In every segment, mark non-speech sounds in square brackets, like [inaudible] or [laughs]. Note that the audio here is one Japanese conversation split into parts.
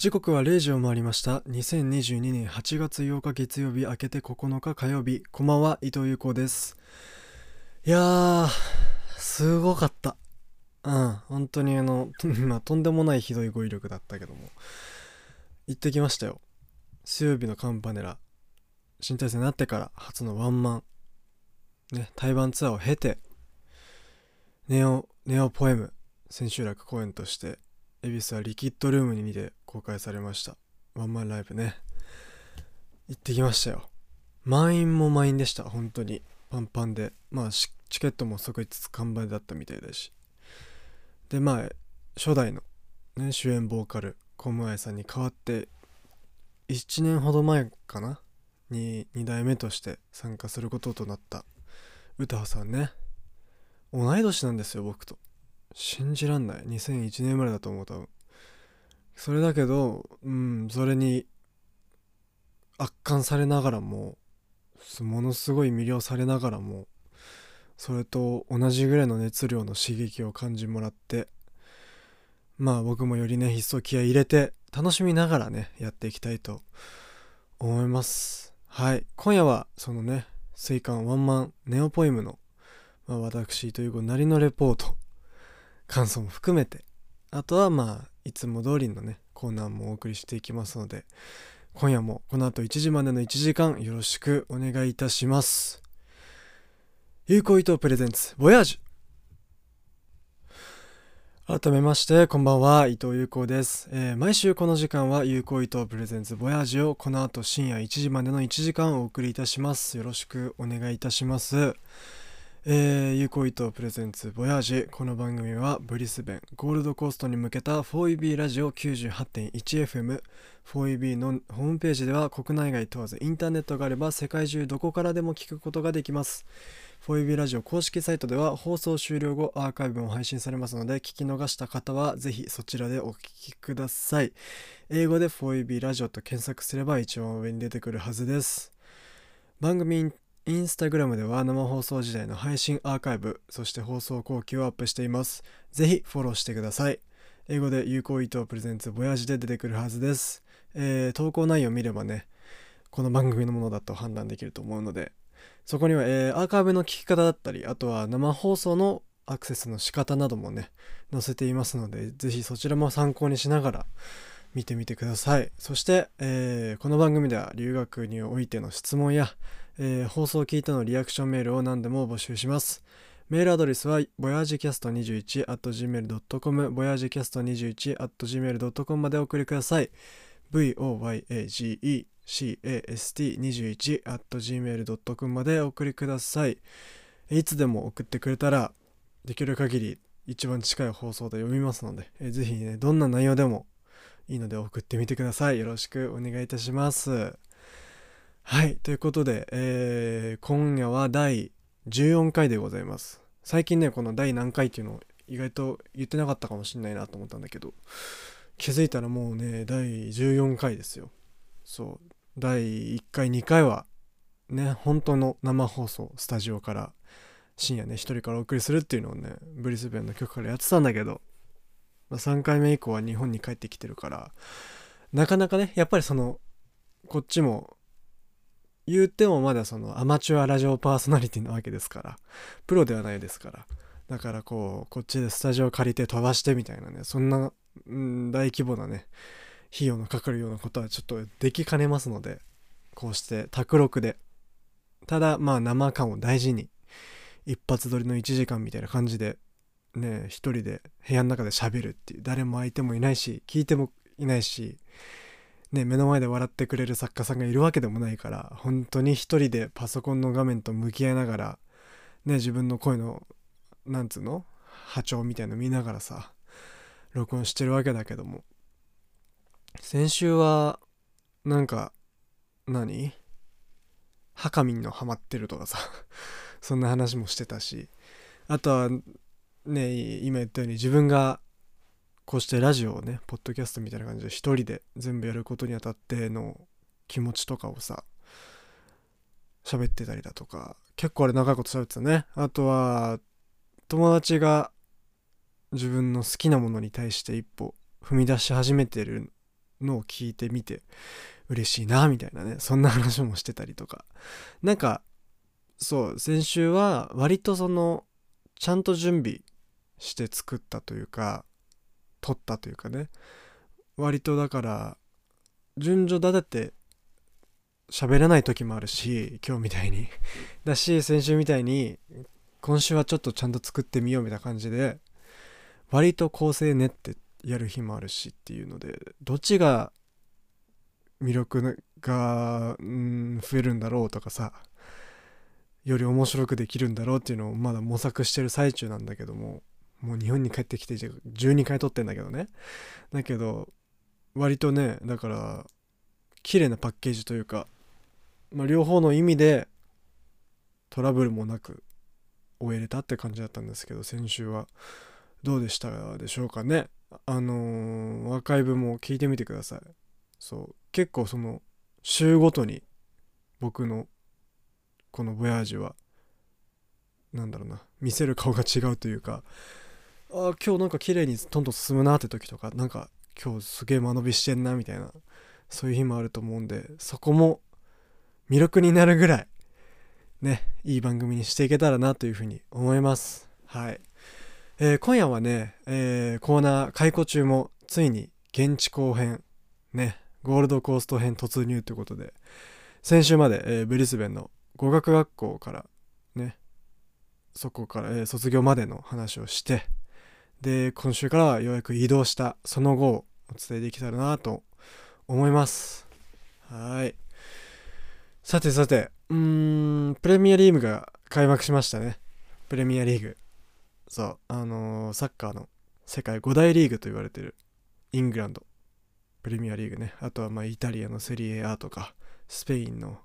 時刻は0時を回りました。2022年8月8日月曜日明けて9日火曜日。こんばんは伊藤優子です。いやーすごかった。うん本当にあの [laughs] まとんでもないひどい語彙力だったけども。行ってきましたよ。水曜日のカンパネラ。新体制になってから初のワンマン。ね対バンツアーを経てネオネオポエム千秋楽公演として恵比寿はリキッドルームに見て公開されました。ワンマンライブね。行ってきましたよ。満員も満員でした。本当に。パンパンで。まあチケットも即日完売だったみたいだし。でまあ初代の、ね、主演ボーカルコムアイさんに代わって1年ほど前かな？に2代目として参加することとなった歌羽さんね。同い年なんですよ僕と。信じらんない。2001年生まれだと思う多分。それだけどうんそれに圧巻されながらもものすごい魅了されながらもそれと同じぐらいの熱量の刺激を感じもらってまあ僕もよりね一層気合い入れて楽しみながらねやっていきたいと思います。はい。今夜はそのね水管ワンマンネオポエムの、まあ、私という子なりのレポート感想も含めてあとはまあいつも通りのねコーナーもお送りしていきますので今夜もこの後1時までの1時間よろしくお願いいたします。有効伊藤プレゼンツボヤージュ改めましてこんばんは伊藤有効です、えー、毎週この時間は有効伊藤プレゼンツボヤージュをこの後深夜1時までの1時間お送りいたします。よろしくお願いいたします。えー、有効糸プレゼンツボヤージこの番組はブリスベンゴールドコーストに向けた 4EB ラジオ 98.1FM 4EB のホーム。ページでは国内外問わずインターネットがあれば世界中どこからでも聞くことができます。4EB ラジオ公式サイトでは放送終了後アーカイブも配信されますので聞き逃した方はぜひそちらでお聞きください。英語で 4EB ラジオと検索すれば一番上に出てくるはずです。番組インスタグラムでは生放送時代の配信アーカイブ、そして放送後期をアップしています。ぜひフォローしてください。英語で有効意図プレゼンツボヤジで出てくるはずです。えー、投稿内容を見ればね、この番組のものだと判断できると思うので、そこには、えー、アーカイブの聞き方だったり、あとは生放送のアクセスの仕方などもね、載せていますので、ぜひそちらも参考にしながら見てみてください。そして、えー、この番組では留学においての質問や、えー、放送を聞いてのリアクションメールを何でも募集します。メールアドレスは voyagecast21.gmail.com voyagecast21.gmail.com までお送りください。voyagecast21.gmail.com までお送りください。いつでも送ってくれたら、できる限り一番近い放送で読みますので、えー、ぜひね、どんな内容でもいいので送ってみてください。よろしくお願いいたします。はい、ということで、えー、今夜は第14回でございます。最近ね、この第何回っていうのを意外と言ってなかったかもしんないなと思ったんだけど、気づいたらもうね、第14回ですよ。そう、第1回、2回は、ね、本当の生放送、スタジオから深夜ね、一人からお送りするっていうのをね、ブリスベンの曲からやってたんだけど、まあ、3回目以降は日本に帰ってきてるから、なかなかね、やっぱりその、こっちも言ってもまだそのアマチュアラジオパーソナリティなわけですからプロではないですから。だからこうこっちでスタジオ借りて飛ばしてみたいなねそんな、ん、大規模なね費用のかかるようなことはちょっとできかねますのでこうして卓録でただまあ生感を大事に一発撮りの1時間みたいな感じでね一人で部屋の中で喋るっていう誰も相手もいないし聞いてもいないしね、目の前で笑ってくれる作家さんがいるわけでもないから本当に一人でパソコンの画面と向き合いながら、ね、自分の声のなんつうの波長みたいの見ながらさ録音してるわけだけども。先週はなんか何？ハカミンのハマってるとかさそんな話もしてたし。あとはね今言ったように自分がこうしてラジオをねポッドキャストみたいな感じで一人で全部やることにあたっての気持ちとかをさ喋ってたりだとか結構あれ長いこと喋ってたね。あとは友達が自分の好きなものに対して一歩踏み出し始めてるのを聞いてみて嬉しいなみたいなねそんな話もしてたりとか。なんかそう先週は割とそのちゃんと準備して作ったというか撮ったというかね。割とだから順序立てて喋らない時もあるし今日みたいに。[laughs] だし先週みたいに今週はちょっとちゃんと作ってみようみたいな感じで割と構成練ってやる日もあるしっていうのでどっちが魅力がうん増えるんだろうとかさより面白くできるんだろうっていうのをまだ模索してる最中なんだけども。もう日本に帰ってきて12回撮ってんだけどね。だけど割とねだから綺麗なパッケージというか、まあ、両方の意味でトラブルもなく終えれたって感じだったんですけど先週は。どうでしたでしょうかね。あのー、アーカイブも聞いてみてください。そう。結構その週ごとに僕のこのボヤージュはなんだろうな見せる顔が違うというかあ今日なんか綺麗にどんどん進むなって時とかなんか今日すげえ間延びしてんなみたいなそういう日もあると思うんでそこも魅力になるぐらいねいい番組にしていけたらなというふうに思います。はい、えー、今夜はね、えー、コーナー解雇中もついに現地後編ねゴールドコースト編突入ということで先週まで、えー、ブリスベンの語学学校からねそこから、え、卒業までの話をしてで今週からようやく移動したその後をお伝えできたらなと思います。はい。さてさてうーんプレミアリーグが開幕しましたね。プレミアリーグ。そうあのー、サッカーの世界5大リーグと言われてるイングランド。プレミアリーグね。あとはまあイタリアのセリエ A とかスペインの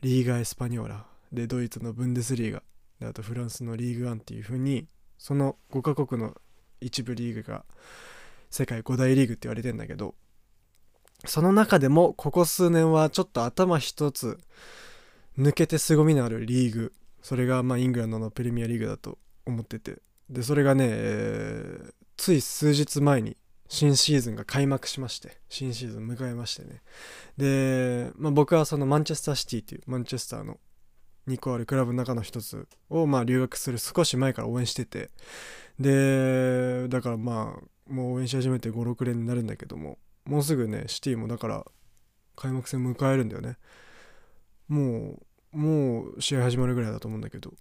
リーガ・エスパニョーラでドイツのブンデスリーガであとフランスのリーグワンっていう風にその5カ国の一部リーグが世界5大リーグって言われてんだけどその中でもここ数年はちょっと頭一つ抜けて凄みのあるリーグそれがまあイングランドのプレミアリーグだと思ってて。でそれがね、えー、つい数日前に新シーズンが開幕しまして新シーズン迎えましてね。で、まあ、僕はそのマンチェスターシティというマンチェスターの2個あるクラブの中の一つをまあ留学する少し前から応援してて。でだからまあもう応援し始めて56年になるんだけどももうすぐねシティもだから開幕戦迎えるんだよね。もうもう試合始まるぐらいだと思うんだけど。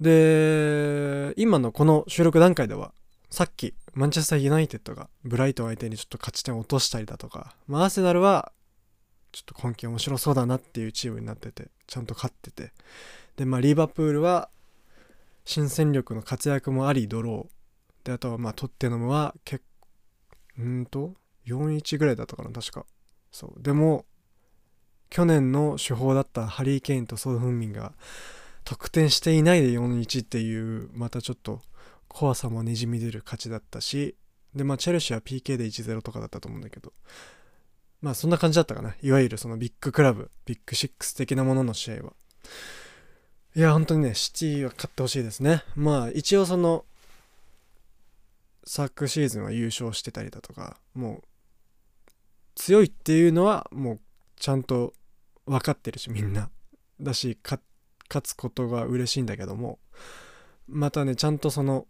で今のこの収録段階ではさっきマンチェスターユナイテッドがブライトン相手にちょっと勝ち点を落としたりだとか、まあ、アーセナルはちょっと今季面白そうだなっていうチームになっててちゃんと勝ってて。でまあリーバプールは新戦力の活躍もありドロー。であとはまあトッテナムは結うんと4-1ぐらいだったかな確か。そう。でも去年の主砲だったハリー・ケインとソー・フンミンが得点していないで4-1っていうまたちょっと怖さもにじみ出る勝ちだったし。でまあチェルシーは PK で1-0とかだったと思うんだけど。まあそんな感じだったかな。いわゆるそのビッグクラブビッグシックス的なものの試合は。いや本当にねシティは勝ってほしいですね。まあ一応その昨シーズンは優勝してたりだとかもう強いっていうのはもうちゃんと分かってるしみんなだし勝つことが嬉しいんだけどもまたねちゃんとその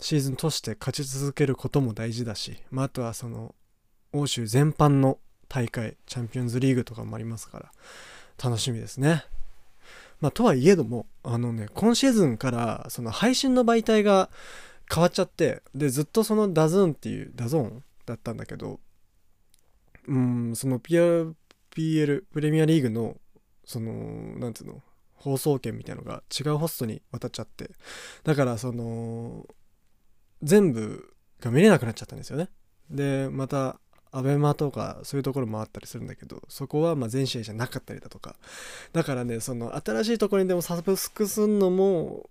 シーズンとして勝ち続けることも大事だし、まあ、あとはその欧州全般の大会チャンピオンズリーグとかもありますから楽しみですね。まあ、とはいえどもあのね今シーズンからその配信の媒体が変わっちゃってでずっとその DAZN っていう DAZN だったんだけどうんその PL, PL プレミアリーグのそのなんつうの放送権みたいのが違うホストに渡っちゃってだからその全部が見れなくなっちゃったんですよねでまたアベマとかそういうところもあったりするんだけどそこはま全試合じゃなかったりだとか。だからねその新しいところにでもサブスクすんのも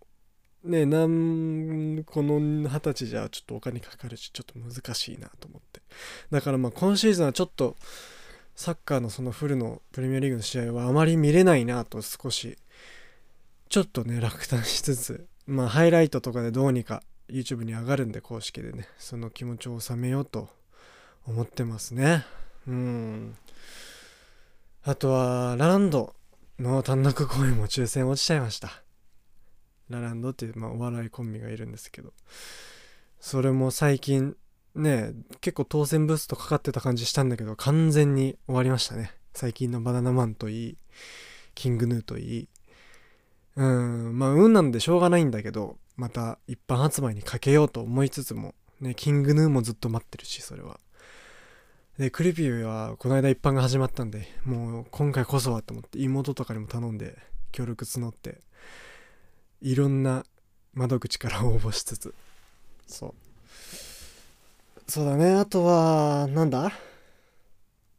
ねなんこの二十歳じゃちょっとお金かかるしちょっと難しいなと思って。だからまあ今シーズンはちょっとサッカーのそのフルのプレミアリーグの試合はあまり見れないなと少しちょっとね落胆しつつまあハイライトとかでどうにか YouTube に上がるんで公式でねその気持ちを収めようと思ってますね。うん。あとはラランドの単独公演も抽選落ちちゃいました。ラランドっていう、まあ、お笑いコンビがいるんですけど。それも最近ね結構当選ブーストかかってた感じしたんだけど完全に終わりましたね。最近のバナナマンといいキングヌーといい。うんまあ運なんでしょうがないんだけどまた一般発売にかけようと思いつつもねキングヌーもずっと待ってるしそれは。でクリピーはこの間一般が始まったんでもう今回こそはと思って妹とかにも頼んで協力募っていろんな窓口から応募しつつ。そう。そうだね。あとはなんだ？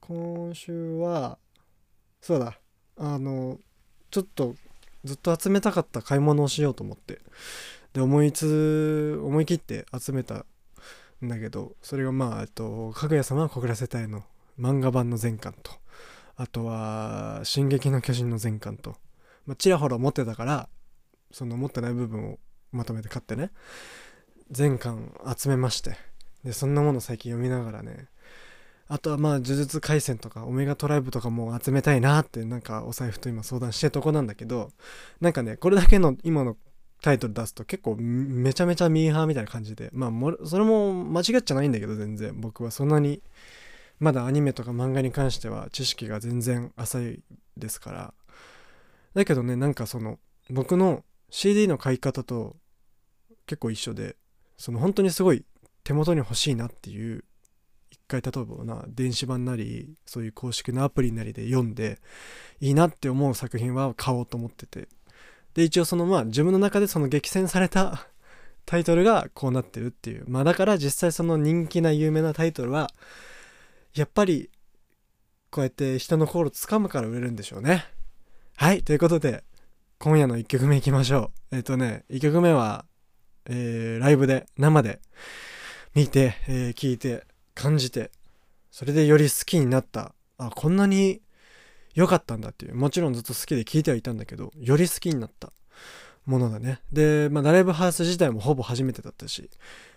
今週はそうだ。あのちょっとずっと集めたかった買い物をしようと思って。で思いつ思い切って集めたんだけどそれがまあえっと「かぐや様は告らせたい」の。漫画版の全巻と。あとは「進撃の巨人」の全巻と、まあ、ちらほら持ってたからその持ってない部分をまとめて買ってね。全巻集めまして。でそんなもの最近読みながらね。あとはまあ呪術廻戦とかオメガトライブとかも集めたいなってなんかお財布と今相談してるとこなんだけどなんかねこれだけの今のタイトル出すと結構めちゃめちゃミーハーみたいな感じで。まあそれも間違っちゃないんだけど全然僕はそんなにまだアニメとか漫画に関しては知識が全然浅いですから。だけどねなんかその僕の CD の買い方と結構一緒でその本当にすごい手元に欲しいなっていう一回例えばな電子版なりそういう公式のアプリなりで読んでいいなって思う作品は買おうと思ってて。で一応そのまあ自分の中でその激戦された [laughs] タイトルがこうなってるっていう。まあだから実際その人気な有名なタイトルはやっぱりこうやって人の心つかむから売れるんでしょうね。はいということで今夜の1曲目いきましょう。えっ、ー、とね1曲目は、えー、ライブで生で見て、えー、聞いて感じてそれでより好きになった。あこんなに良かったんだっていう。もちろんずっと好きで聞いてはいたんだけどより好きになった。ものだね。で、まあ、ライブハウス自体もほぼ初めてだったし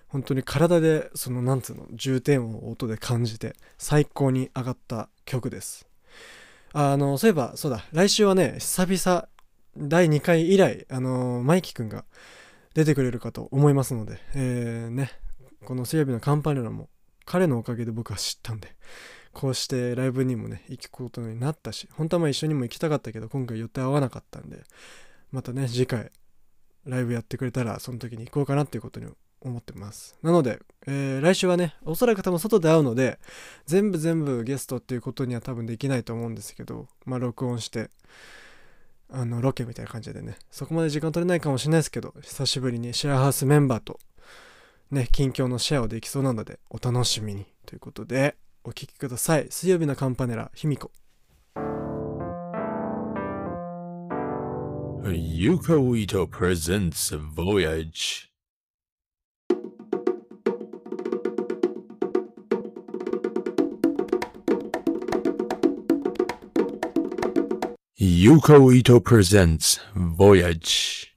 本当に体でそのなんつうの重点を音で感じて最高に上がった曲です。あのそういえばそうだ。来週はね久々第2回以来あのマイキくんが出てくれるかと思いますので、えー、ね。この水曜日のカンパネラも彼のおかげで僕は知ったんでこうしてライブにもね行くことになったし本当はまあ一緒にも行きたかったけど今回予定合わなかったんでまたね次回ライブやってくれたらその時に行こうかなっていうことに思ってます。なので、えー、来週はねおそらく多分外で会うので全部全部ゲストっていうことには多分できないと思うんですけどまあ録音してあのロケみたいな感じでねそこまで時間取れないかもしれないですけど久しぶりにシェアハウスメンバーとね近況のシェアをできそうなのでお楽しみにということでお聞きください。水曜日のカンパネラ卑弥呼ユカウイトプレゼンツ Voyage. ユカウイトプレゼンツ Voyage.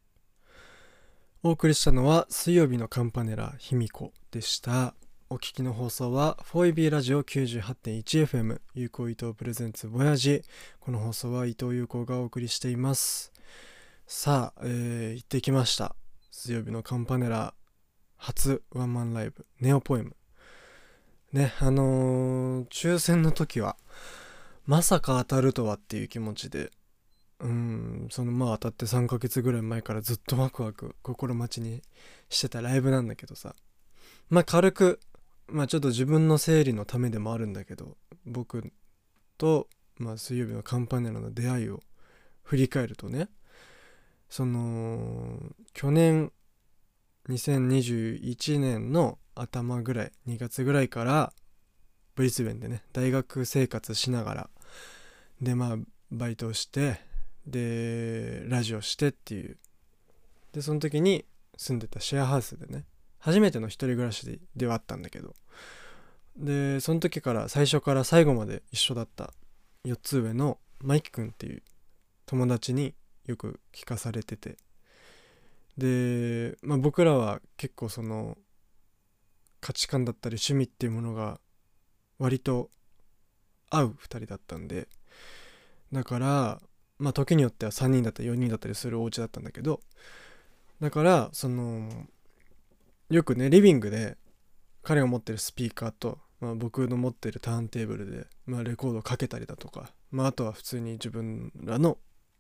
お送りしたのは水曜日のカンパネラ卑弥呼でした。お聞きの放送は 4EB ラジオ 98.1FM 有効伊藤プレゼンツボヤジこの放送は伊藤有効がお送りしています。さあ、えー、行ってきました。水曜日のカンパネラ初ワンマンライブネオポエム。ねあのー、抽選の時はまさか当たるとはっていう気持ちでうんそのまあ当たって3ヶ月ぐらい前からずっとワクワク心待ちにしてたライブなんだけどさ。まあ軽くまあちょっと自分の整理のためでもあるんだけど僕と、まあ、水曜日のカンパネラの出会いを振り返るとねその去年2021年の頭ぐらい2月ぐらいからブリスベンでね大学生活しながらでまあバイトをしてでラジオしてっていう。でその時に住んでたシェアハウスでね初めての一人暮らしではあったんだけど。でその時から最初から最後まで一緒だった4つ上のマイキ君っていう友達によく聞かされてて。で、まあ、僕らは結構その価値観だったり趣味っていうものが割と合う2人だったんで。だからまあ時によっては3人だったり4人だったりするお家だったんだけど。だからそのよくねリビングで彼が持ってるスピーカーと、まあ、僕の持ってるターンテーブルで、まあ、レコードをかけたりだとか、まあ、あとは普通に自分らの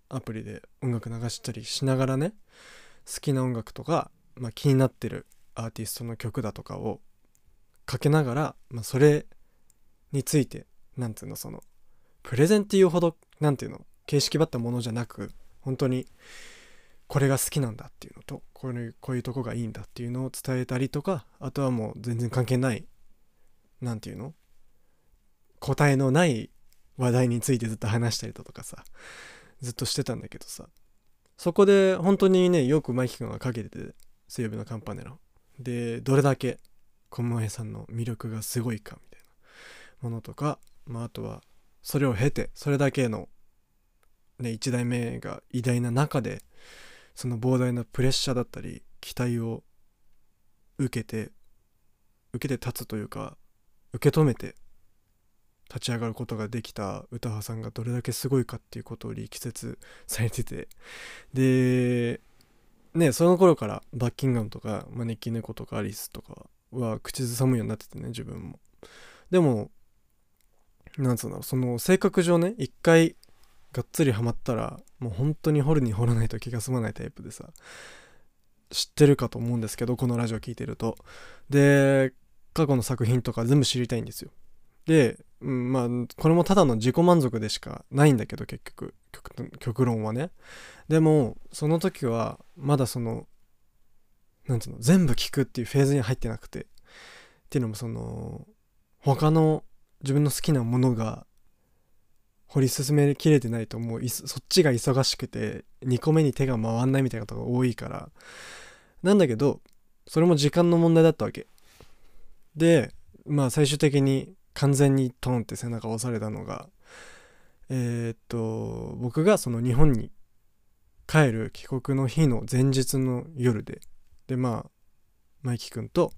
アプリで音楽流したりしながらね好きな音楽とか、まあ、気になってるアーティストの曲だとかをかけながら、まあ、それについてなんていうのそのプレゼンっていうほどなんていうの形式ばったものじゃなく本当にこれが好きなんだっていうのとこういうこういうとこがいいんだっていうのを伝えたりとかあとはもう全然関係ないなんていうの？答えのない話題についてずっと話したりだとかさずっとしてたんだけどさそこで本当にねよくマイキ君がかけてて水曜日のカンパネラでどれだけ小室さんの魅力がすごいかみたいなものとか、まあ、あとはそれを経てそれだけの、ね、1代目が偉大な中でその膨大なプレッシャーだったり期待を受けて受けて立つというか受け止めて立ち上がることができた歌羽さんがどれだけすごいかっていうことを力説されてて。でねその頃からバッキンガムとか招き猫とかアリスとかは口ずさむようになっててね自分も。でもなんつうんだろうその性格上ね一回がっつりハマったらもう本当に掘るに掘らないと気が済まないタイプでさ知ってるかと思うんですけどこのラジオ聴いてると。で過去の作品とか全部知りたいんですよ。で、うん、まあこれもただの自己満足でしかないんだけど結局。極論はね。でもその時はまだそのなんていうの全部聞くっていうフェーズに入ってなくて。っていうのもその他の自分の好きなものが掘り進めきれてないともう。そっちが忙しくて2個目に手が回んないみたいなことが多いから。なんだけどそれも時間の問題だったわけ。でまあ最終的に完全にトンって背中を押されたのがえー、っと僕がその日本に帰る帰国の日の前日の夜で。でまあマイキ君と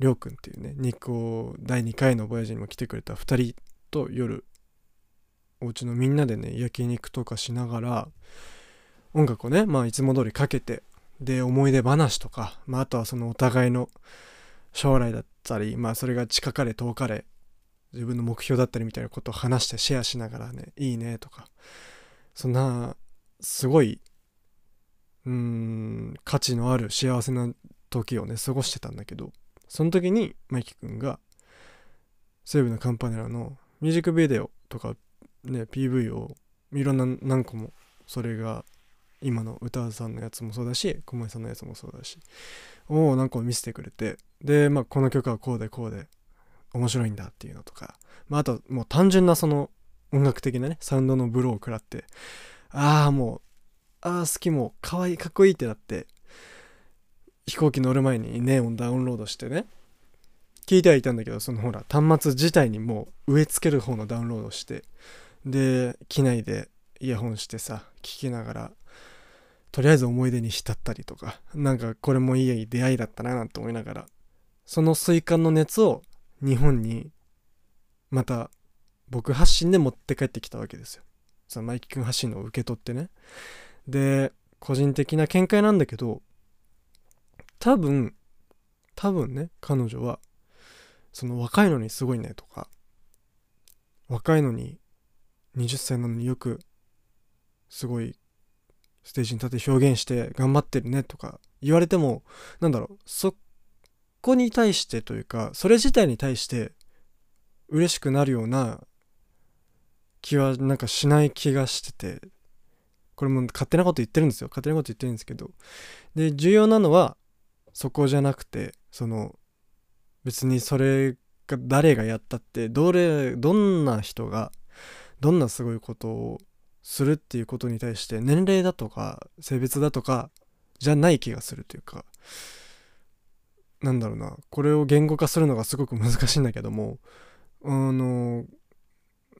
りょうくんっていうね日光第2回のボヤジにも来てくれた2人と夜お家のみんなでね焼肉とかしながら音楽をねまあいつも通りかけてで思い出話とか、まあ、あとはそのお互いの将来だったりまあそれが近かれ遠かれ自分の目標だったりみたいなことを話してシェアしながらねいいねとかそんなすごいうん価値のある幸せな時をね過ごしてたんだけどその時にマイキ君が西武のカンパネラのミュージックビデオとかね PV をいろんな何個もそれが今の歌さんのやつもそうだし小森さんのやつもそうだしを何個も見せてくれてでまあこの曲はこうでこうで面白いんだっていうのとか、まあ、あともう単純なその音楽的なねサウンドのブローを食らってああもうああ好きもかわいいかっこいいってなって飛行機乗る前にネオンダウンロードしてね聞いてはいたんだけどそのほら端末自体にもう植え付ける方のダウンロードしてで機内でイヤホンしてさ聞きながらとりあえず思い出に浸ったりとかなんかこれもいい出会いだったななんて思いながらその水管の熱を日本にまた僕発信で持って帰ってきたわけですよ。そのマイキ君発信のを受け取ってね。で個人的な見解なんだけど多分多分ね彼女はその若いのにすごいねとか若いのに20歳なのによくすごいステージに立って表現して頑張ってるねとか言われてもなんだろうそこに対してというかそれ自体に対して嬉しくなるような気はなんかしない気がしててこれも勝手なこと言ってるんですよ勝手なこと言ってるんですけどで重要なのはそこじゃなくてその別にそれが誰がやったってどれどんな人がどんなすごいことをするっていうことに対して年齢だとか性別だとかじゃない気がするというかなんだろうな。これを言語化するのがすごく難しいんだけどもあの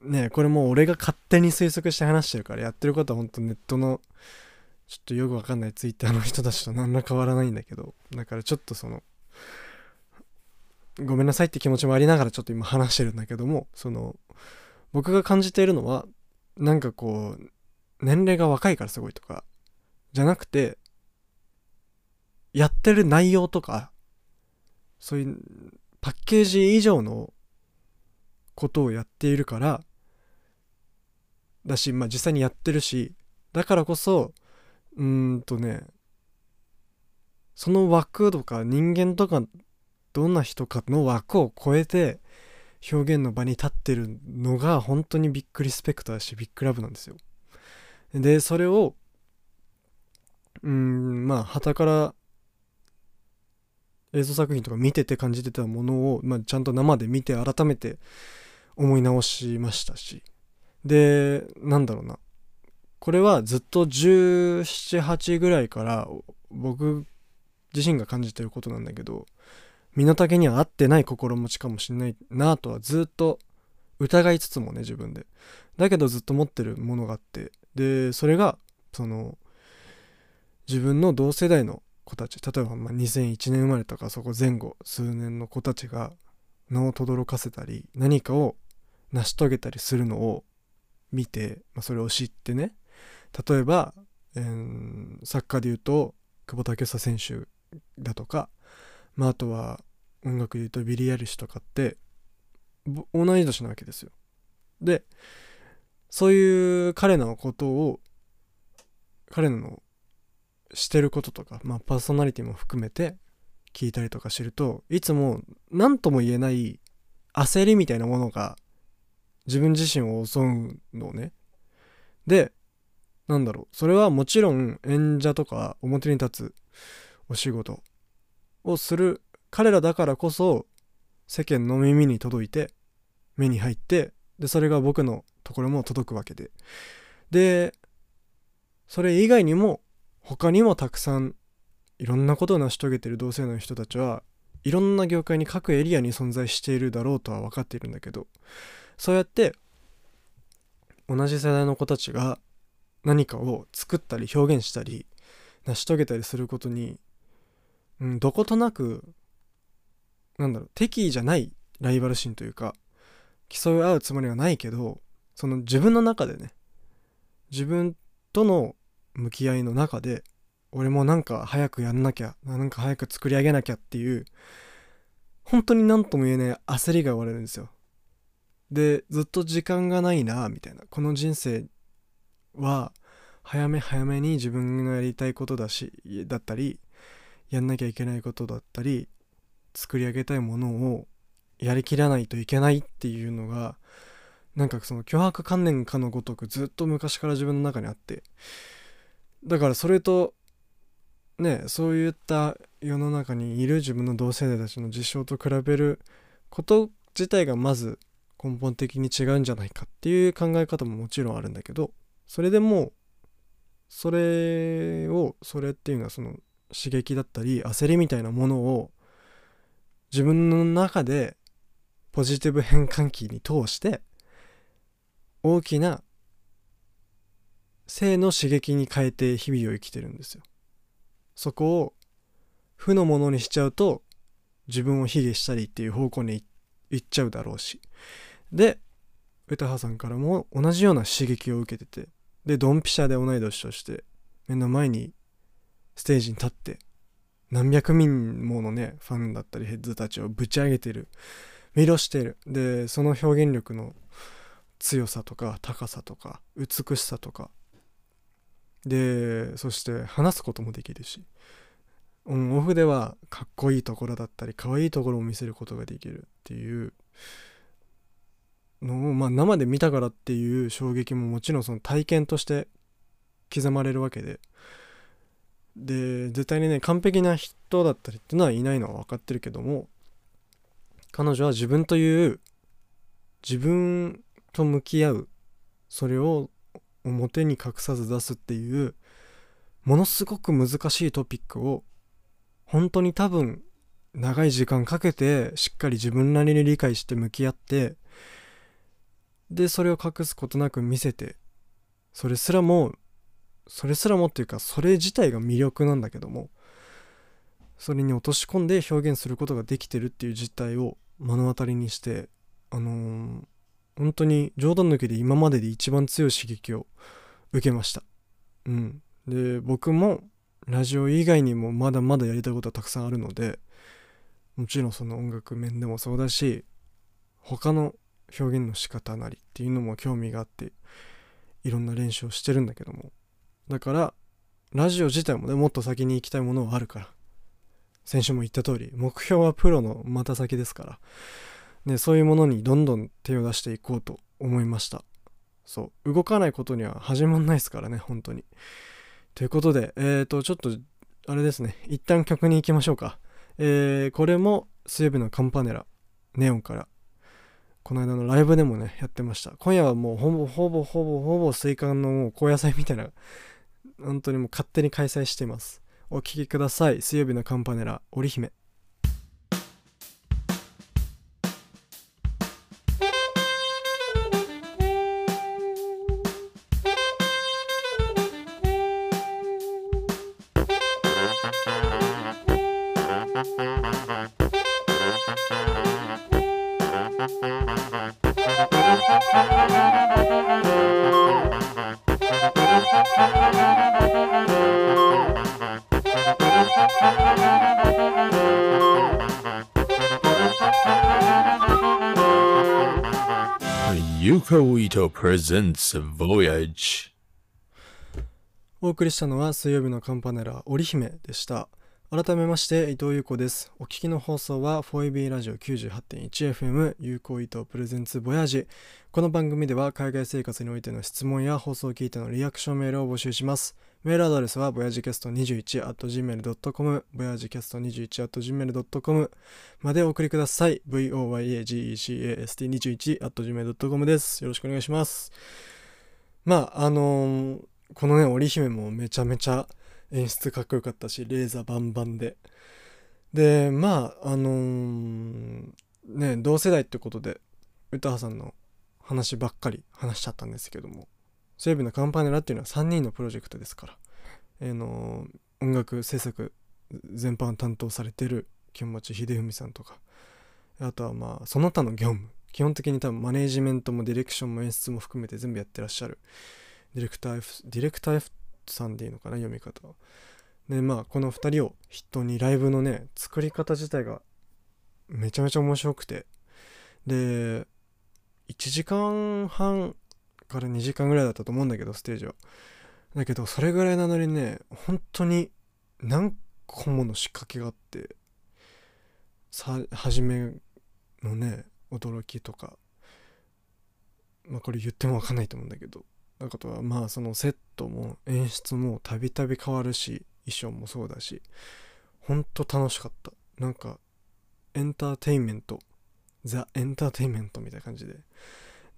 ねこれもう俺が勝手に推測して話してるからやってることは本当ネットのちょっとよくわかんないツイッターの人たちと何ら変わらないんだけどだからちょっとそのごめんなさいって気持ちもありながらちょっと今話してるんだけどもその僕が感じているのはなんかこう年齢が若いからすごいとかじゃなくてやってる内容とかそういうパッケージ以上のことをやっているからだし、まあ、実際にやってるしだからこそうーんとねその枠とか人間とかどんな人かの枠を超えて表現の場に立ってるのが本当にビッグリスペクトだしビッグラブなんですよ。でそれをうんまあ旗から映像作品とか見てて感じてたものを、まあ、ちゃんと生で見て改めて思い直しましたしでなんだろうなこれはずっと1718ぐらいから僕自身が感じてることなんだけど身の丈には合ってない心持ちかもしれないなとはずっと疑いつつもね自分で。だけどずっと持ってるものがあって。でそれがその自分の同世代の子たち。例えばま2001年生まれとかそこ前後数年の子たちが名を轟かせたり何かを成し遂げたりするのを見て、まあ、それを知ってね。例えば、えー、サッカーで言うと久保建英選手だとか、まあ、あとは音楽で言うとビリー・アイリッシュとかって同い年なわけですよ。でそういう彼のことを彼のしてることとか、まあ、パーソナリティも含めて聞いたりとかしてるといつも何とも言えない焦りみたいなものが自分自身を襲うのね。でなんだろうそれはもちろん演者とか表に立つお仕事をする彼らだからこそ世間の耳に届いて目に入ってでそれが僕のところも届くわけで。でそれ以外にも他にもたくさんいろんなことを成し遂げてる同性の人たちはいろんな業界に各エリアに存在しているだろうとは分かっているんだけどそうやって同じ世代の子たちが何かを作ったり表現したり成し遂げたりすることに、うん、どことなくなんだろう敵意じゃないライバル心というか競い合うつもりはないけどその自分の中でね自分との向き合いの中で俺もなんか早くやんなきゃなんか早く作り上げなきゃっていう本当に何とも言えない焦りが生まれるんですよ。でずっと時間がないなみたいな。この人生は早め早めに自分のやりたいことだしだったりやんなきゃいけないことだったり作り上げたいものをやりきらないといけないっていうのがなんかその脅迫観念かのごとくずっと昔から自分の中にあって。だからそれとねそういった世の中にいる自分の同世代たちの事象と比べること自体がまず根本的に違うんじゃないかっていう考え方ももちろんあるんだけどそれでもそれをそれっていうのはその刺激だったり焦りみたいなものを自分の中でポジティブ変換器に通して大きな性の刺激に変えて日々を生きてるんですよ。そこを負のものにしちゃうと自分を卑下したりっていう方向に行っちゃうだろうし。で、歌羽さんからも同じような刺激を受けてて、で、ドンピシャで同い年として目の前にステージに立って何百人ものね、ファンだったりヘッズたちをぶち上げてる。魅了してる。で、その表現力の強さとか高さとか美しさとかでそして話すこともできるしオンオフではかっこいいところだったり可愛いところを見せることができるっていうのを、まあ、生で見たからっていう衝撃ももちろんその体験として刻まれるわけでで絶対にね完璧な人だったりっていうのはいないのは分かってるけども彼女は自分という自分と向き合うそれを表に隠さず出すっていうものすごく難しいトピックを本当に多分長い時間かけてしっかり自分なりに理解して向き合ってでそれを隠すことなく見せてそれすらもそれすらもっていうかそれ自体が魅力なんだけどもそれに落とし込んで表現することができてるっていう実態を目の当たりにしてあのー本当に冗談抜きで今までで一番強い刺激を受けました。うん。で僕もラジオ以外にもまだまだやりたいことはたくさんあるのでもちろんその音楽面でもそうだし他の表現の仕方なりっていうのも興味があっていろんな練習をしてるんだけどもだからラジオ自体もねもっと先に行きたいものはあるから。先週も言った通り目標はプロのまた先ですから。ねそういうものにどんどん手を出していこうと思いました。そう。動かないことには始まんないですからね本当に。ということでえーとちょっとあれですね。一旦曲に行きましょうか。えー、これも水曜日のカンパネラネオンから。この間のライブでもねやってました。今夜はもうほぼほぼほぼほぼ水カンのもう後夜祭みたいな本当にもう勝手に開催しています。お聴きください。水曜日のカンパネラ織姫。Yuko Ito presents Voyage. お送りしたのは水曜日のカンパネラ織姫でした改めまして伊藤優子です。お聞きの放送は 4EB ラジオ 98.1FM 有効伊藤プレゼンツボヤージ。この番組では海外生活においての質問や放送を聞いてのリアクションメールを募集します。メールアドレスはボヤージキャスト21 gmail.com ボヤージキャスト21 gmail.com までお送りください。voyagecast21 gmail.com です。よろしくお願いします。まああのーこのね織姫もめちゃめちゃ演出かっこよかったしレーザーバンバンで。でまああのーね同世代ってことで歌羽さんの話ばっかり話しちゃったんですけども西部のカンパネラっていうのは3人のプロジェクトですから、あの音楽制作全般担当されてる清町秀文さんとかあとはまあその他の業務基本的に多分マネージメントもディレクションも演出も含めて全部やってらっしゃるディレクター F ディレクター F さんでいいのかな読み方でまあこの2人を筆頭にライブのね作り方自体がめちゃめちゃ面白くて。で1時間半から2時間ぐらいだったと思うんだけどステージは。だけどそれぐらいなのにね本当に何個もの仕掛けがあってさ初めのね驚きとかまあこれ言っても分かんないと思うんだけど。あとはまあそのセットも演出もたびたび変わるし衣装もそうだしほんと楽しかった。なんかエンターテインメントザ・エンターテインメントみたいな感じで。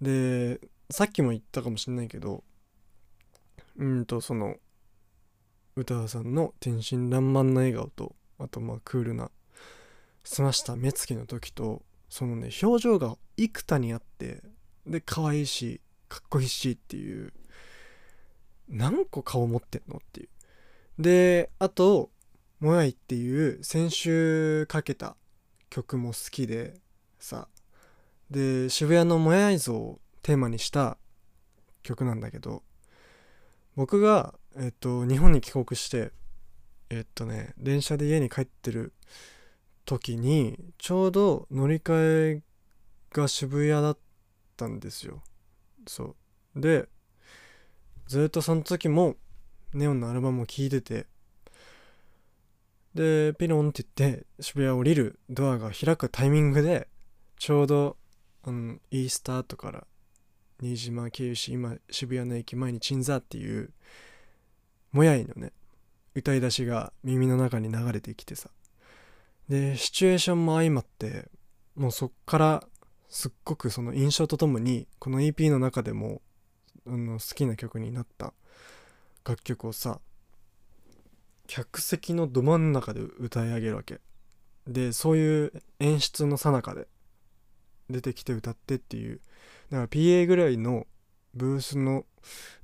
でさっきも言ったかもしれないけどうんとその歌羽さんの天真爛漫な笑顔とあとまあクールな澄ました目つきの時とそのね表情が幾多にあってで可愛いしかっこいいしっていう。何個顔持ってんのっていう。であと「もやい」っていう先週かけた曲も好きでさ。で渋谷のもやい像をテーマにした曲なんだけど僕が、えっと、日本に帰国してえっとね電車で家に帰ってる時にちょうど乗り換えが渋谷だったんですよ。そう。でずっとその時もネオンのアルバムを聴いててでピロンって言って渋谷降りるドアが開くタイミングでちょうどあのイースタートから新島経由し今渋谷の駅前に鎮座っていうもやいのね歌い出しが耳の中に流れてきてさ。でシチュエーションも相まってもうそっからすっごくその印象とともにこの EP の中でもあの好きな曲になった楽曲をさ客席のど真ん中で歌い上げるわけ。でそういう演出の最中で出てきて歌ってっていう。だから PA ぐらいのブースの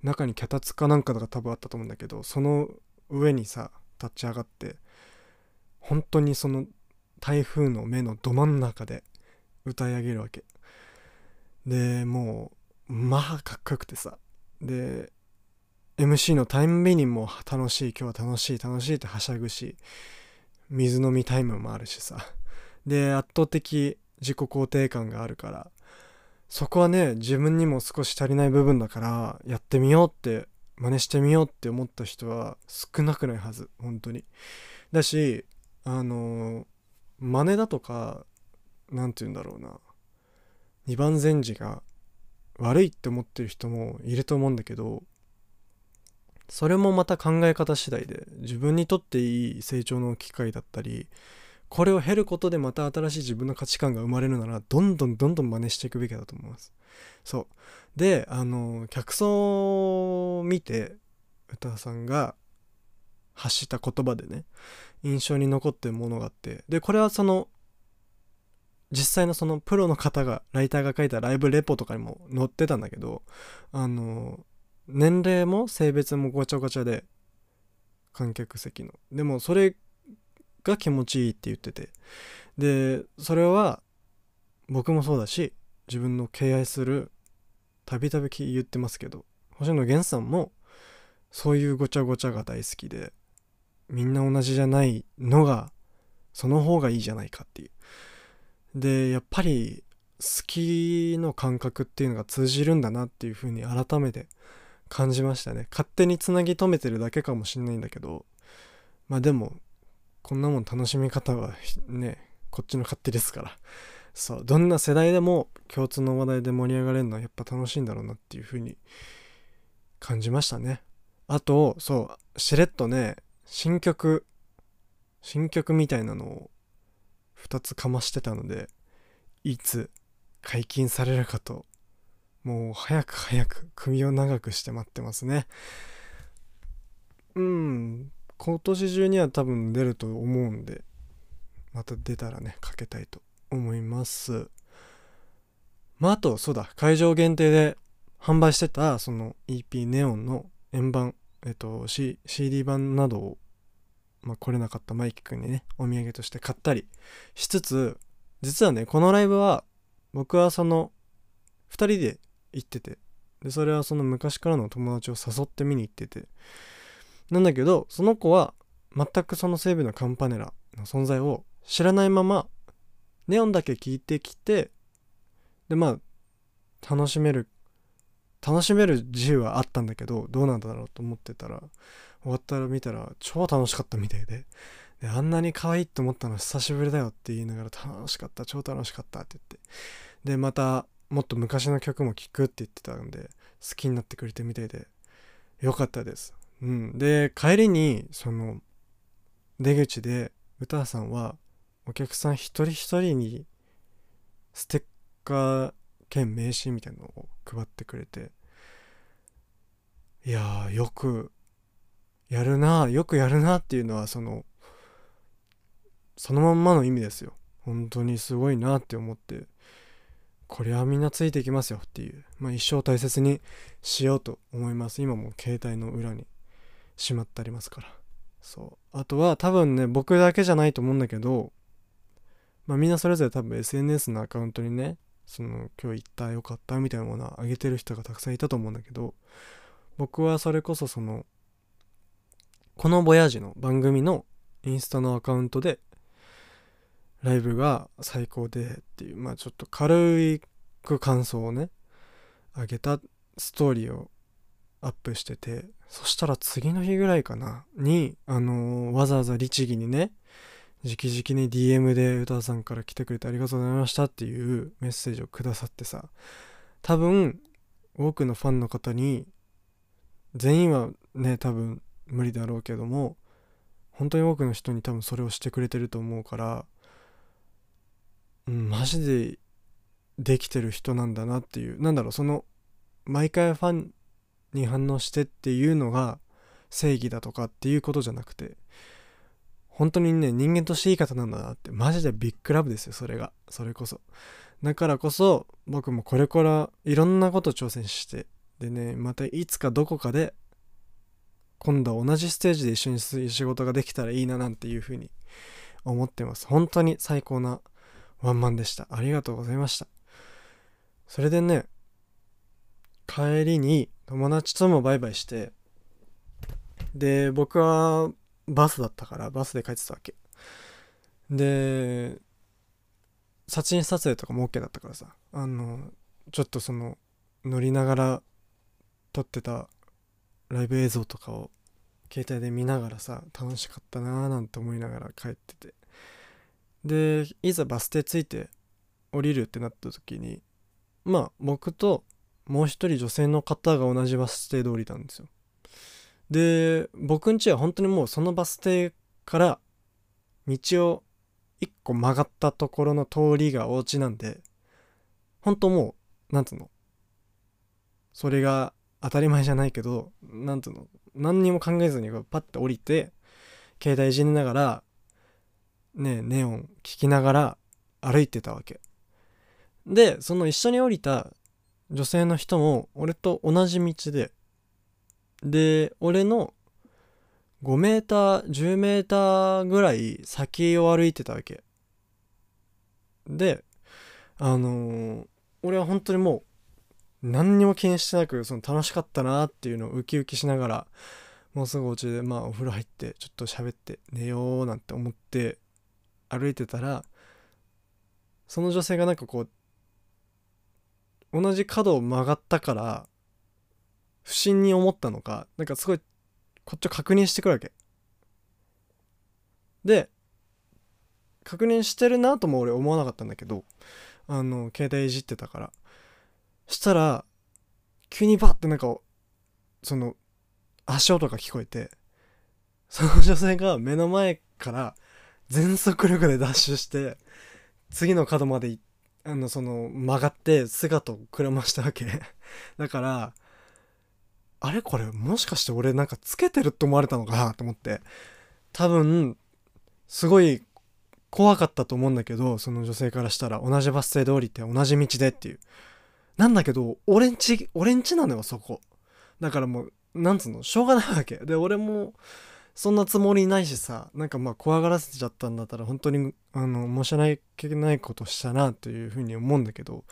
中に脚立かなんかが多分あったと思うんだけどその上にさ立ち上がって本当にその台風の目のど真ん中で歌い上げるわけ。でもうまあかっこよくてさ。で MC のタイムビにも楽しい今日は楽しい楽しいってはしゃぐし水飲みタイムもあるしさ。で圧倒的自己肯定感があるからそこはね自分にも少し足りない部分だからやってみようって真似してみようって思った人は少なくないはず本当に。だしあの真似だとか何て言うんだろうな。二番前時が悪いって思ってる人もいると思うんだけどそれもまた考え方次第で自分にとっていい成長の機会だったりこれを経ることでまた新しい自分の価値観が生まれるならどんどんどんどん真似していくべきだと思います。そう。であの客層を見て歌さんが発した言葉でね印象に残ってるものがあってでこれはその実際のそのプロの方がライターが書いたライブレポとかにも載ってたんだけどあの年齢も性別もごちゃごちゃで観客席の。でもそれが気持ちいいって言ってて。でそれは僕もそうだし自分の敬愛するたびたび言ってますけど星野源さんもそういうごちゃごちゃが大好きでみんな同じじゃないのがその方がいいじゃないかっていう。でやっぱり好きの感覚っていうのが通じるんだなっていうふうに改めて感じましたね。勝手につなぎ止めてるだけかもしんないんだけどまあでもこんなもん楽しみ方はねこっちの勝手ですから。そうどんな世代でも共通の話題で盛り上がれるのはやっぱ楽しいんだろうなっていうふうに感じましたね。あとそうしれっとね新曲新曲みたいなのを2つかましてたのでいつ解禁されるかともう早く早く首を長くして待ってますね。うん。今年中には多分出ると思うんでまた出たらねかけたいと思います。まああとそうだ。会場限定で販売してたその EP ネオンの円盤えっと、C、CD 版などを、まあ、来れなかったマイキ君にねお土産として買ったりしつつ実はねこのライブは僕はその2人で行っててでそれはその昔からの友達を誘って見に行っててなんだけどその子は全くその西部のカンパネラの存在を知らないままネオンだけ聞いてきてでまあ楽しめる楽しめる自由はあったんだけどどうなんだろうと思ってたら終わったら見たら超楽しかったみたいで。であんなに可愛いって思ったの久しぶりだよって言いながら楽しかった超楽しかったって言って。でまたもっと昔の曲も聴くって言ってたんで好きになってくれてみたいでよかったです。うん。で帰りにその出口で歌さんはお客さん一人一人にステッカー兼名刺みたいなのを配ってくれて。いやーよくやるなよくやるなっていうのはそのそのまんまの意味ですよ。本当にすごいなって思ってこれはみんなついていきますよっていう。まあ一生大切にしようと思います。今も携帯の裏にしまってありますから。そう。あとは多分ね僕だけじゃないと思うんだけどまあみんなそれぞれ多分 SNS のアカウントにねその今日行ったよかったみたいなものをあげてる人がたくさんいたと思うんだけど僕はそれこそそのこのボヤージュの番組のインスタのアカウントでライブが最高でっていうまあちょっと軽い感想をねあげたストーリーをアップしててそしたら次の日ぐらいかなにあのー、わざわざ律儀にね直々に DM で歌さんから来てくれてありがとうございましたっていうメッセージをくださってさ多分多くのファンの方に全員はね多分無理だろうけども本当に多くの人に多分それをしてくれてると思うからうんマジでできてる人なんだなっていう。なんだろうその毎回ファンに反応してっていうのが正義だとかっていうことじゃなくて本当にね人間としていい方なんだなってマジでビッグラブですよそれが。それこそ。だからこそ僕もこれからいろんなこと挑戦してでねまたいつかどこかで今度は同じステージで一緒に仕事ができたらいいななんていうふうに思ってます。本当に最高なワンマンでした。ありがとうございました。それでね帰りに友達ともバイバイしてで僕はバスだったからバスで帰ってたわけ。で写真撮影とかも OK だったからさあのちょっとその乗りながら撮ってたライブ映像とかを携帯で見ながらさ楽しかったなーなんて思いながら帰ってて。でいざバス停着いて降りるってなった時にまあ僕ともう一人女性の方が同じバス停で降りたんですよ。で僕ん家は本当にもうそのバス停から道を一個曲がったところの通りがお家なんで本当もうなんつうの？それが当たり前じゃないけどなんつうの？何にも考えずにパッて降りて携帯いじりながらねネオン聞きながら歩いてたわけ。でその一緒に降りた女性の人も俺と同じ道で。で俺の5メーター10メーターぐらい先を歩いてたわけ。であのー俺は本当にもう何にも気にしてなくその楽しかったなっていうのをウキウキしながらもうすぐお家でまあお風呂入ってちょっと喋って寝ようなんて思って歩いてたらその女性がなんかこう同じ角を曲がったから不審に思ったのかなんかすごいこっちを確認してくるわけ。で確認してるなとも俺思わなかったんだけどあの携帯いじってたから。したら急にバッてなんかその足音が聞こえてその女性が目の前から全速力でダッシュして次の角まであのその曲がって姿をくらましたわけ。だからあれこれもしかして俺なんかつけてるって思われたのかなと思って。多分すごい怖かったと思うんだけどその女性からしたら同じバス停で降りて同じ道でっていう。なんだけど俺んち俺んちなのよそこ。だからもうなんつうのしょうがないわけ。で俺もそんなつもりないしさなんかまあ怖がらせちゃったんだったら本当にあの申し訳ないことしたなというふうに思うんだけど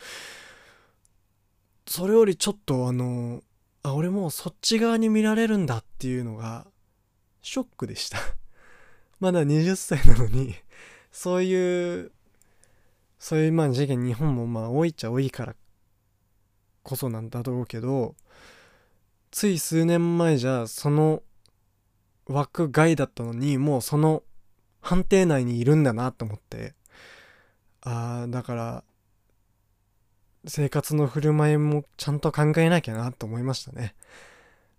それよりちょっとあのあ俺もうそっち側に見られるんだっていうのがショックでした。[laughs] まだ20歳なのにそういうそういうまあ事件日本もまあ多いっちゃ多いからこそなんだろうけどつい数年前じゃその枠外だったのにもうその判定内にいるんだなと思って。ああだから生活の振る舞いもちゃんと考えなきゃなと思いましたね。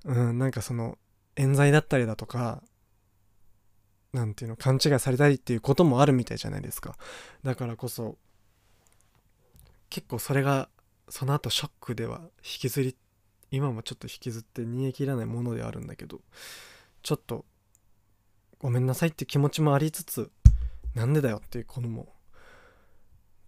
うんなんかその冤罪だったりだとかなんていうの勘違いされたりっていうこともあるみたいじゃないですか。だからこそ結構それがその後ショックでは引きずり今もちょっと引きずって煮え切らないものであるんだけどちょっとごめんなさいって気持ちもありつつなんでだよっていうこのも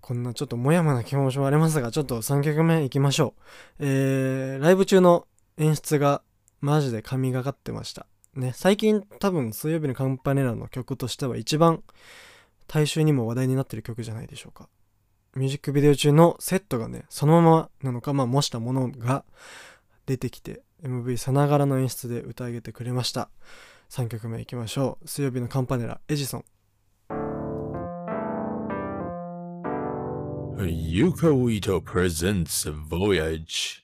こんなちょっともやもやな気持ちもありますがちょっと3曲目いきましょう。えー、ライブ中の演出がマジで神がかってました。ね最近多分水曜日のカンパネラの曲としては一番大衆にも話題になってる曲じゃないでしょうか。ミュージックビデオ中のセットがねそのままなのかまあ模したものが出てきて MV さながらの演出で歌い上げてくれました。3曲目いきましょう。水曜日のカンパネラエジソン。Yuko Ito presents Voyage.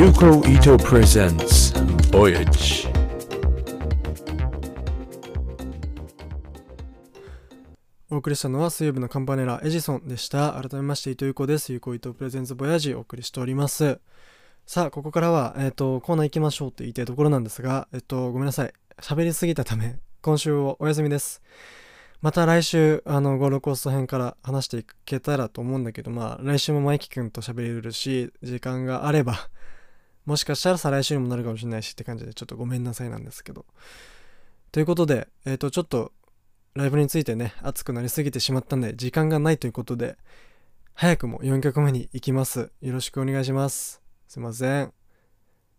Yuko Ito presents Voyage. お送りしたのは水曜日のカンパネラエジソンでした。改めまして伊藤ゆこです。ゆこ伊藤プレゼンツボヤジお送りしております。さあここからは、えっとコーナー行きましょうと言いたいところなんですがえっとごめんなさい。喋りすぎたため今週はお休みです。また来週あのゴールコースト編から話していけたらと思うんだけどまあ来週もマイキ君と喋れるし時間があればもしかしたら再来週にもなるかもしれないしって感じでちょっとごめんなさいなんですけど。ということでえっ、とちょっとライブについてね熱くなりすぎてしまったんで時間がないということで早くも4曲目に行きます。よろしくお願いします。すいません。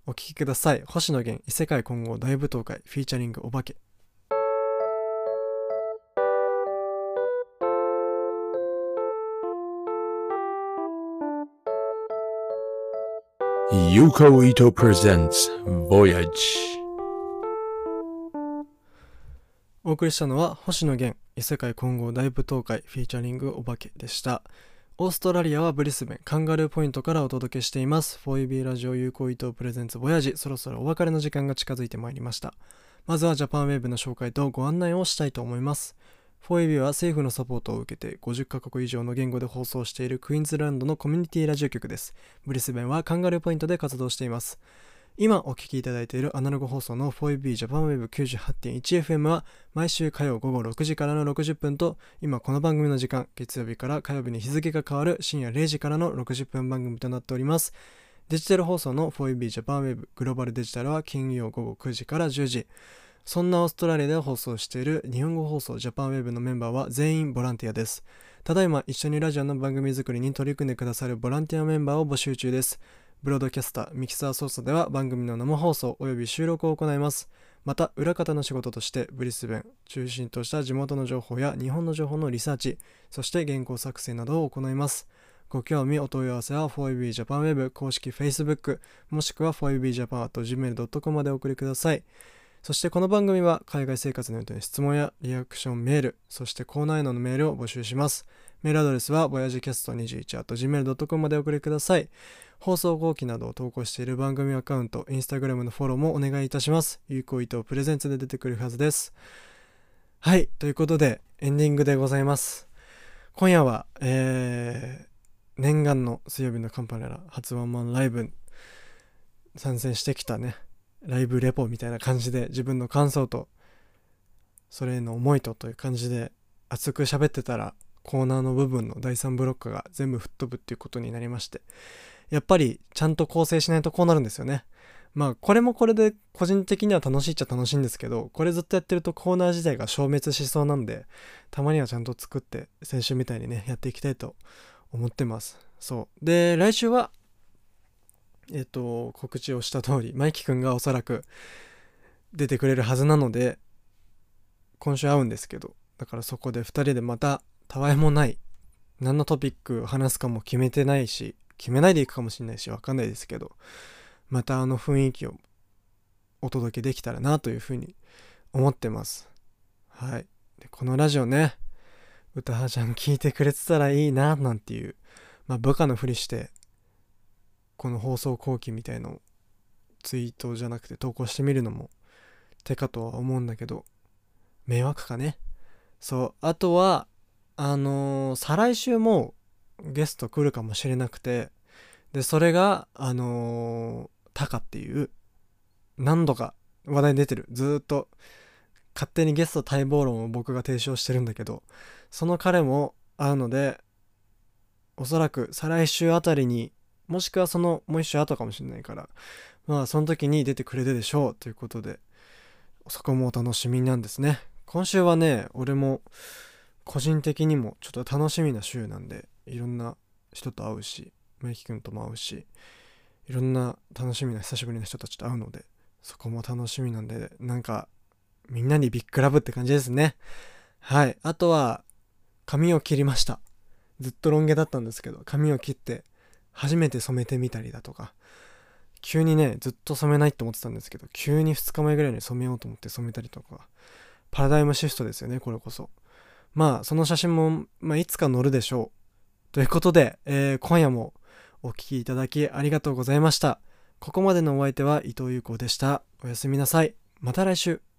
お聴きください。星野源異世界混合大舞踏会フィーチャリングお化け。Yukou Ito presents Voyage. お送りしたのは星野源異世界混合大舞踏会フィーチャリングお化けでした。オーストラリアはブリスベンカンガルーポイントからお届けしています。4EB ラジオ Yukou Ito presents Voyage そろそろお別れの時間が近づいてまいりました。まずは Japan Wave の紹介とご案内をしたいと思います。4EB は政府のサポートを受けて50カ国以上の言語で放送しているクイーンズランドのコミュニティラジオ局です。ブリスベンはカンガルーポイントで活動しています。今お聞きいただいているアナログ放送の 4EB ジャパンウェブ 98.1FM は毎週火曜午後6時からの60分と今この番組の時間月曜日から火曜日に日付が変わる深夜0時からの60分番組となっております。デジタル放送の 4EB ジャパンウェブグローバルデジタルは金曜午後9時から10時。そんなオーストラリアで放送している日本語放送ジャパンウェブのメンバーは全員ボランティアですただいま一緒にラジオの番組作りに取り組んでくださるボランティアメンバーを募集中ですブロードキャスター、ミキサー操作では番組の生放送及び収録を行います。また、裏方の仕事としてブリスベン中心とした地元の情報や日本の情報のリサーチ、そして原稿作成などを行います。ご興味、お問い合わせは 4EB Japan Wave 公式 Facebook、もしくは 4EBJapan.gmail.com までお送りください。そしてこの番組は海外生活のよに質問やリアクションメール、そしてコーナーへのメールを募集します。メールアドレスは voyagecast21.gmail.com までお送りください。放送後期などを投稿している番組アカウント、インスタグラムのフォローもお願いいたします。有効意図プレゼンツで出てくるはずです。はい、ということでエンディングでございます。今夜は、えー、念願の水曜日のカンパネラ初ワンマンライブ参戦してきたね、ライブレポみたいな感じで自分の感想とそれへの思いとという感じで熱く喋ってたらコーナーの部分の第3ブロックが全部吹っ飛ぶっていうことになりましてやっぱりちゃんと構成しないとこうなるんですよね。まあこれもこれで個人的には楽しいっちゃ楽しいんですけどこれずっとやってるとコーナー自体が消滅しそうなんでたまにはちゃんと作って先週みたいにねやっていきたいと思ってます。そう。で来週はえっ、と告知をした通りマイキくんがおそらく出てくれるはずなので今週会うんですけどだからそこで2人でまたたわいもない何のトピック話すかも決めてないし決めないでいくかもしれないしわかんないですけどまたあの雰囲気をお届けできたらなというふうに思ってます。はい。でこのラジオね歌はちゃん聞いてくれてたらいいななんていうまあ部下のふりしてこの放送後期みたいのツイートじゃなくて投稿してみるのも手かとは思うんだけど迷惑かね？そう。あとはあのー再来週もゲスト来るかもしれなくてでそれがあのータカっていう何度か話題に出てる。ずっと勝手にゲスト待望論を僕が提唱してるんだけどその彼も会うのでおそらく再来週あたりにもしくはそのもう一週後かもしれないからまあその時に出てくれるでしょうということでそこもお楽しみなんですね。今週はね俺も個人的にもちょっと楽しみな週なんでいろんな人と会うしメイキ君とも会うしいろんな楽しみな久しぶりな人たちと会うのでそこも楽しみなんでなんかみんなにビッグラブって感じですね。はい。あとは髪を切りました。ずっとロン毛だったんですけど髪を切って初めて染めてみたりだとか急にねずっと染めないって思ってたんですけど急に2日前ぐらいに染めようと思って染めたりとかパラダイムシフトですよねこれこそ。まあその写真も、まあ、いつか載るでしょう。ということで、えー今夜もお聴きいただきありがとうございました。ここまでのお相手は伊藤優子でした。おやすみなさい。また来週。